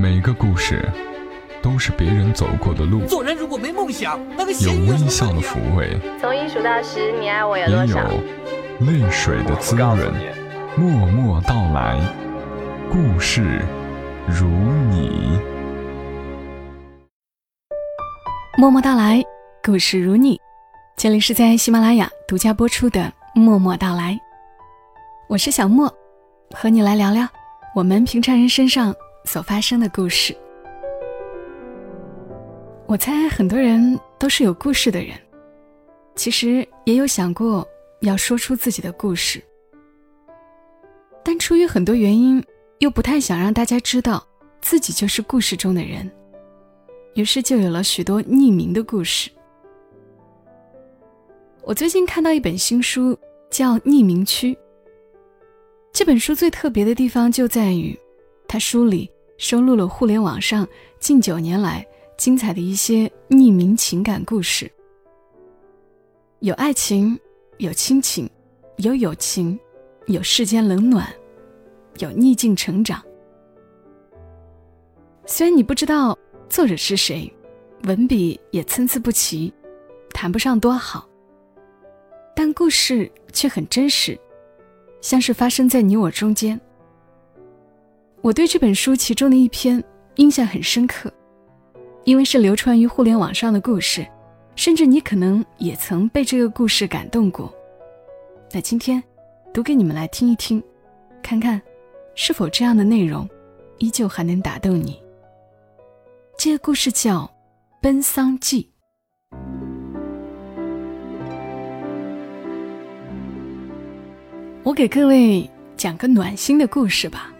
每个故事都是别人走过的路，做人如果没梦想，那个有微笑的抚慰，从一数到十，你爱我有也有？泪水的滋润。默默到来，故事如你。默默到来，故事如你。这里是在喜马拉雅独家播出的《默默到来》，我是小莫，和你来聊聊我们平常人身上所发生的故事。我猜很多人都是有故事的人，其实也有想过要说出自己的故事，但出于很多原因，又不太想让大家知道自己就是故事中的人。于是就有了许多匿名的故事。我最近看到一本新书，叫《匿名区》。这本书最特别的地方就在于，它书里收录了互联网上近九年来精彩的一些匿名情感故事，有爱情，有亲情，有友情，有世间冷暖，有逆境成长。虽然你不知道。作者是谁？文笔也参差不齐，谈不上多好。但故事却很真实，像是发生在你我中间。我对这本书其中的一篇印象很深刻，因为是流传于互联网上的故事，甚至你可能也曾被这个故事感动过。那今天读给你们来听一听，看看是否这样的内容依旧还能打动你。这个故事叫《奔丧记》。我给各位讲个暖心的故事吧。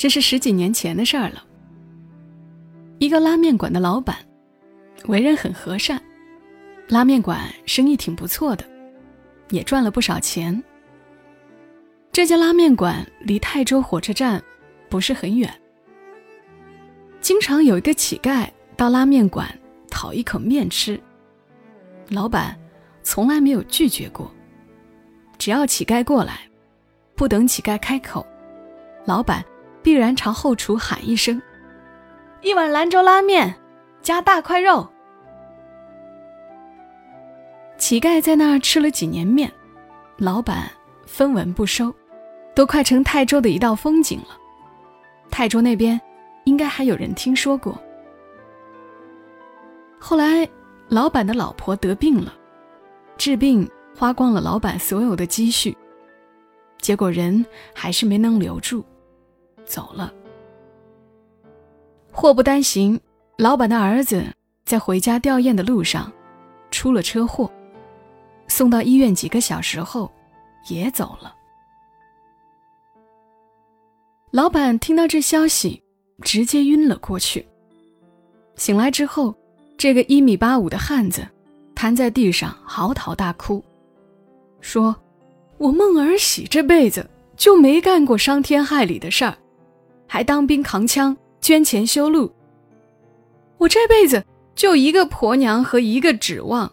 这是十几年前的事儿了。一个拉面馆的老板，为人很和善，拉面馆生意挺不错的，也赚了不少钱。这家拉面馆离泰州火车站不是很远。经常有一个乞丐到拉面馆讨一口面吃，老板从来没有拒绝过。只要乞丐过来，不等乞丐开口，老板必然朝后厨喊一声：“一碗兰州拉面，加大块肉。”乞丐在那儿吃了几年面，老板分文不收，都快成泰州的一道风景了。泰州那边。应该还有人听说过。后来，老板的老婆得病了，治病花光了老板所有的积蓄，结果人还是没能留住，走了。祸不单行，老板的儿子在回家吊唁的路上出了车祸，送到医院几个小时后也走了。老板听到这消息。直接晕了过去。醒来之后，这个一米八五的汉子瘫在地上嚎啕大哭，说：“我孟儿喜这辈子就没干过伤天害理的事儿，还当兵扛枪捐钱修路。我这辈子就一个婆娘和一个指望，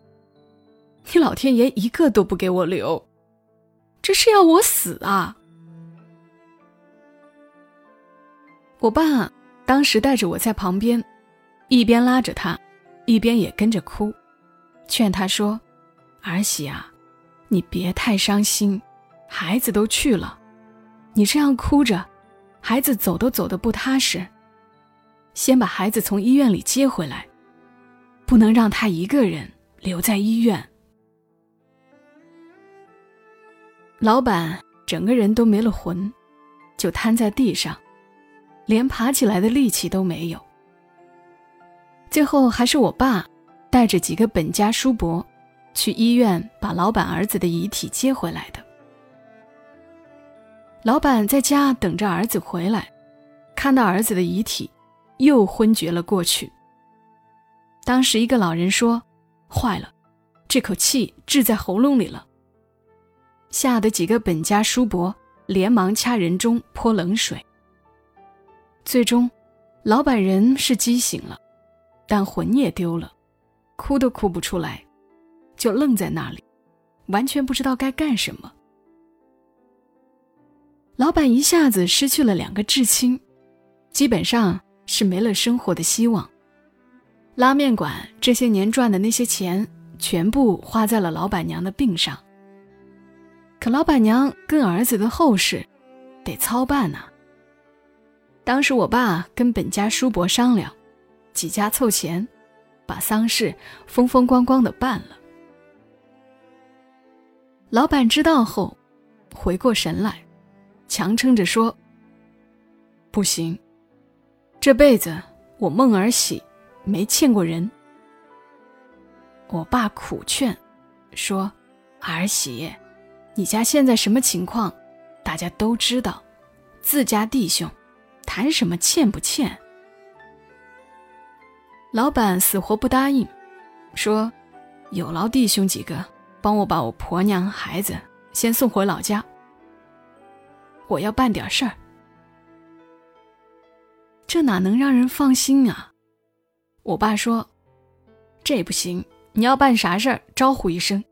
你老天爷一个都不给我留，这是要我死啊！”我爸。当时带着我在旁边，一边拉着他，一边也跟着哭，劝他说：“儿媳啊，你别太伤心，孩子都去了，你这样哭着，孩子走都走得不踏实。先把孩子从医院里接回来，不能让他一个人留在医院。”老板整个人都没了魂，就瘫在地上。连爬起来的力气都没有。最后还是我爸带着几个本家叔伯去医院把老板儿子的遗体接回来的。老板在家等着儿子回来，看到儿子的遗体，又昏厥了过去。当时一个老人说：“坏了，这口气滞在喉咙里了。”吓得几个本家叔伯连忙掐人中泼冷水。最终，老板人是激醒了，但魂也丢了，哭都哭不出来，就愣在那里，完全不知道该干什么。老板一下子失去了两个至亲，基本上是没了生活的希望。拉面馆这些年赚的那些钱，全部花在了老板娘的病上。可老板娘跟儿子的后事，得操办呐。当时我爸跟本家叔伯商量，几家凑钱，把丧事风风光光的办了。老板知道后，回过神来，强撑着说：“不行，这辈子我孟儿喜。”没欠过人，我爸苦劝，说：“儿媳，你家现在什么情况，大家都知道，自家弟兄，谈什么欠不欠？”老板死活不答应，说：“有劳弟兄几个帮我把我婆娘孩子先送回老家，我要办点事儿。”这哪能让人放心啊？我爸说：“这不行，你要办啥事儿，招呼一声，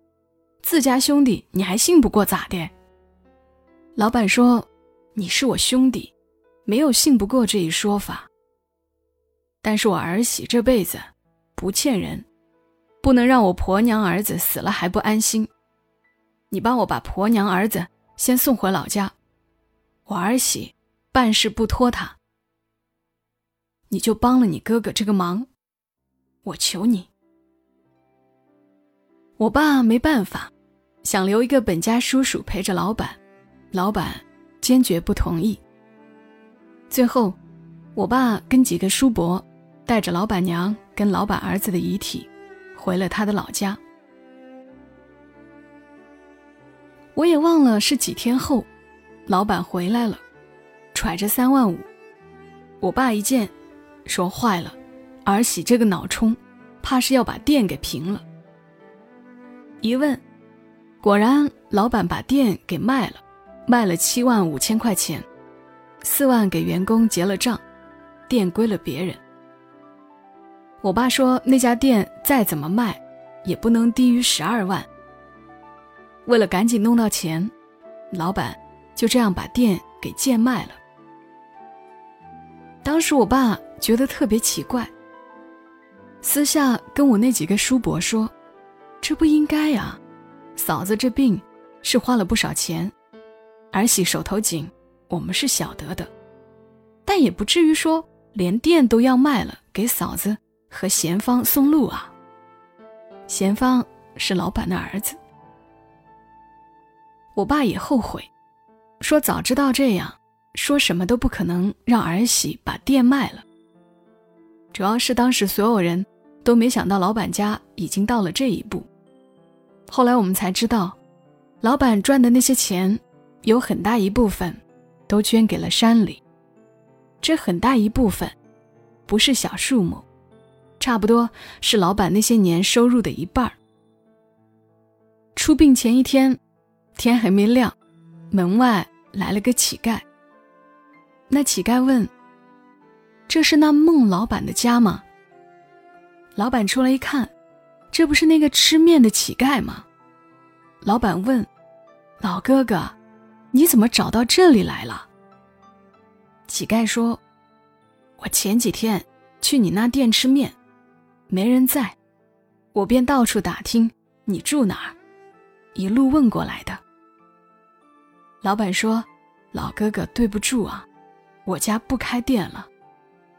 自家兄弟你还信不过咋的？”老板说：“你是我兄弟，没有信不过这一说法。但是我儿媳这辈子不欠人，不能让我婆娘儿子死了还不安心。你帮我把婆娘儿子先送回老家，我儿媳办事不拖沓，你就帮了你哥哥这个忙。”我求你，我爸没办法，想留一个本家叔叔陪着老板，老板坚决不同意。最后，我爸跟几个叔伯带着老板娘跟老板儿子的遗体，回了他的老家。我也忘了是几天后，老板回来了，揣着三万五。我爸一见，说坏了。儿媳这个脑充，怕是要把店给平了。一问，果然老板把店给卖了，卖了七万五千块钱，四万给员工结了账，店归了别人。我爸说那家店再怎么卖，也不能低于十二万。为了赶紧弄到钱，老板就这样把店给贱卖了。当时我爸觉得特别奇怪。私下跟我那几个叔伯说：“这不应该呀，嫂子这病是花了不少钱，儿媳手头紧，我们是晓得的，但也不至于说连店都要卖了给嫂子和贤芳送路啊。贤芳是老板的儿子。”我爸也后悔，说早知道这样，说什么都不可能让儿媳把店卖了。主要是当时所有人。都没想到老板家已经到了这一步。后来我们才知道，老板赚的那些钱，有很大一部分都捐给了山里。这很大一部分，不是小数目，差不多是老板那些年收入的一半儿。出殡前一天，天还没亮，门外来了个乞丐。那乞丐问：“这是那孟老板的家吗？”老板出来一看，这不是那个吃面的乞丐吗？老板问：“老哥哥，你怎么找到这里来了？”乞丐说：“我前几天去你那店吃面，没人在，我便到处打听你住哪儿，一路问过来的。”老板说：“老哥哥，对不住啊，我家不开店了，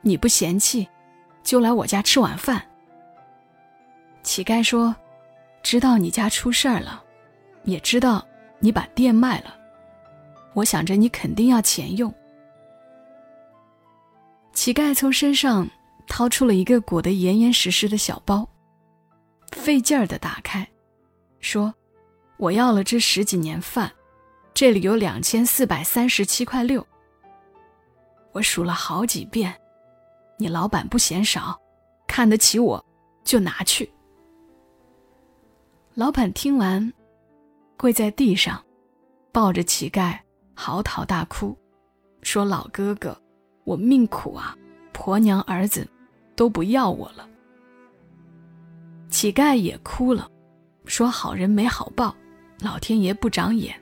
你不嫌弃，就来我家吃晚饭。”乞丐说：“知道你家出事儿了，也知道你把店卖了，我想着你肯定要钱用。”乞丐从身上掏出了一个裹得严严实实的小包，费劲儿的打开，说：“我要了这十几年饭，这里有两千四百三十七块六。我数了好几遍，你老板不嫌少，看得起我，就拿去。”老板听完，跪在地上，抱着乞丐嚎啕大哭，说：“老哥哥，我命苦啊，婆娘儿子都不要我了。”乞丐也哭了，说：“好人没好报，老天爷不长眼。”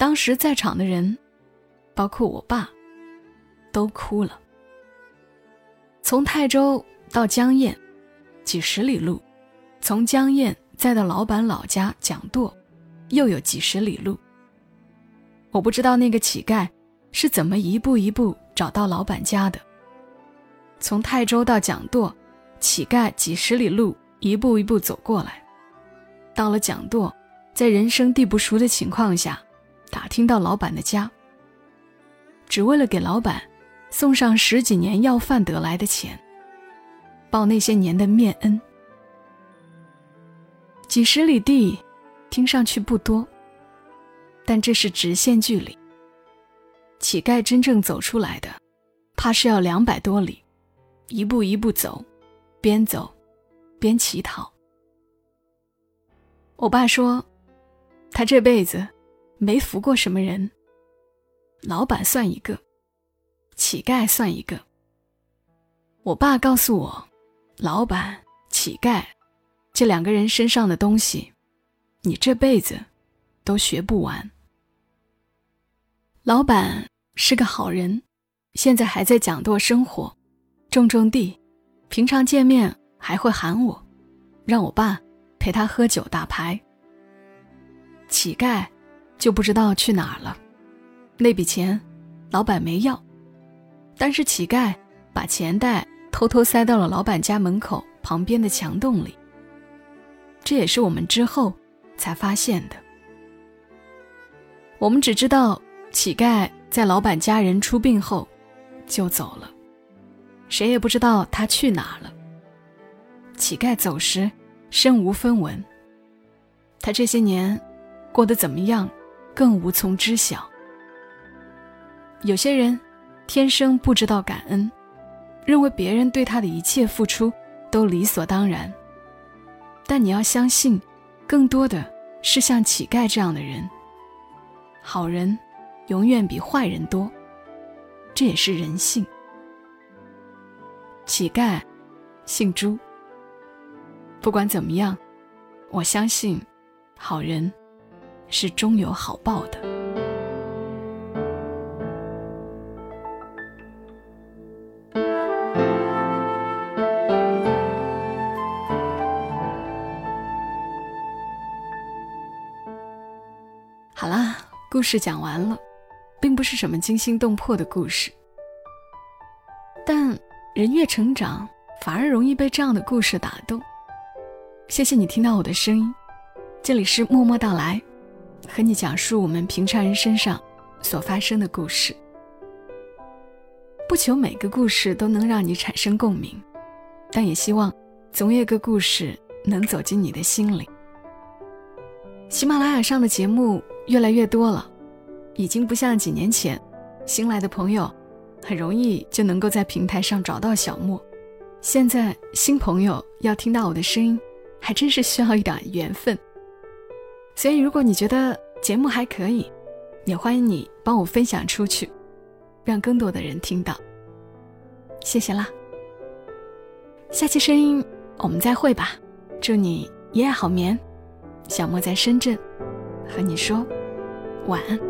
当时在场的人，包括我爸，都哭了。从泰州到江堰，几十里路；从江堰再到老板老家蒋舵，又有几十里路。我不知道那个乞丐是怎么一步一步找到老板家的。从泰州到蒋舵，乞丐几十里路一步一步走过来，到了蒋舵，在人生地不熟的情况下，打听到老板的家，只为了给老板送上十几年要饭得来的钱，报那些年的面恩。几十里地，听上去不多。但这是直线距离。乞丐真正走出来的，怕是要两百多里，一步一步走，边走边乞讨。我爸说，他这辈子没服过什么人，老板算一个，乞丐算一个。我爸告诉我，老板、乞丐这两个人身上的东西，你这辈子都学不完。老板是个好人，现在还在讲舵生活，种种地，平常见面还会喊我，让我爸陪他喝酒打牌。乞丐就不知道去哪了，那笔钱老板没要，但是乞丐把钱袋偷偷塞到了老板家门口旁边的墙洞里。这也是我们之后才发现的。我们只知道。乞丐在老板家人出殡后，就走了，谁也不知道他去哪了。乞丐走时，身无分文。他这些年过得怎么样，更无从知晓。有些人天生不知道感恩，认为别人对他的一切付出都理所当然。但你要相信，更多的是像乞丐这样的人，好人。永远比坏人多，这也是人性。乞丐姓朱。不管怎么样，我相信，好人是终有好报的。好啦，故事讲完了。并不是什么惊心动魄的故事，但人越成长，反而容易被这样的故事打动。谢谢你听到我的声音，这里是默默到来，和你讲述我们平常人身上所发生的故事。不求每个故事都能让你产生共鸣，但也希望总有个故事能走进你的心里。喜马拉雅上的节目越来越多了。已经不像几年前，新来的朋友很容易就能够在平台上找到小莫。现在新朋友要听到我的声音，还真是需要一点缘分。所以，如果你觉得节目还可以，也欢迎你帮我分享出去，让更多的人听到。谢谢啦！下期声音我们再会吧。祝你一夜好眠。小莫在深圳，和你说晚安。